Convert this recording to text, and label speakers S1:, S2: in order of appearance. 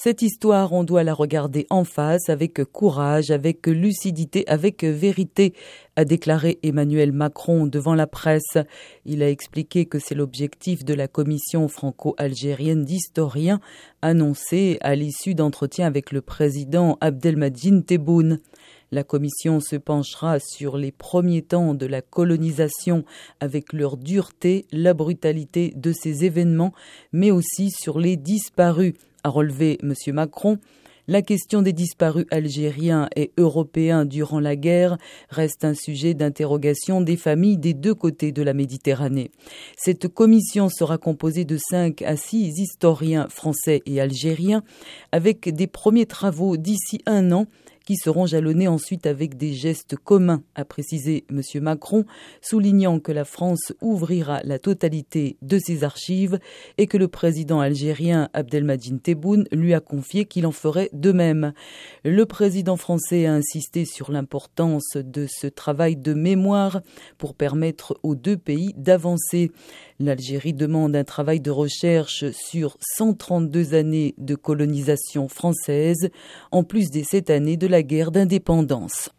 S1: Cette histoire, on doit la regarder en face, avec courage, avec lucidité, avec vérité, a déclaré Emmanuel Macron devant la presse. Il a expliqué que c'est l'objectif de la commission franco-algérienne d'historiens annoncé à l'issue d'entretiens avec le président Abdelmadjid Tebboune. La commission se penchera sur les premiers temps de la colonisation avec leur dureté, la brutalité de ces événements, mais aussi sur les disparus a relevé M. Macron, la question des disparus algériens et européens durant la guerre reste un sujet d'interrogation des familles des deux côtés de la Méditerranée. Cette commission sera composée de cinq à six historiens français et algériens avec des premiers travaux d'ici un an qui seront jalonnés ensuite avec des gestes communs, a précisé M. Macron, soulignant que la France ouvrira la totalité de ses archives et que le président algérien Abdelmadjid Tebboune lui a confié qu'il en ferait de même. Le président français a insisté sur l'importance de ce travail de mémoire pour permettre aux deux pays d'avancer. L'Algérie demande un travail de recherche sur 132 années de colonisation française, en plus des sept années de la guerre d'indépendance.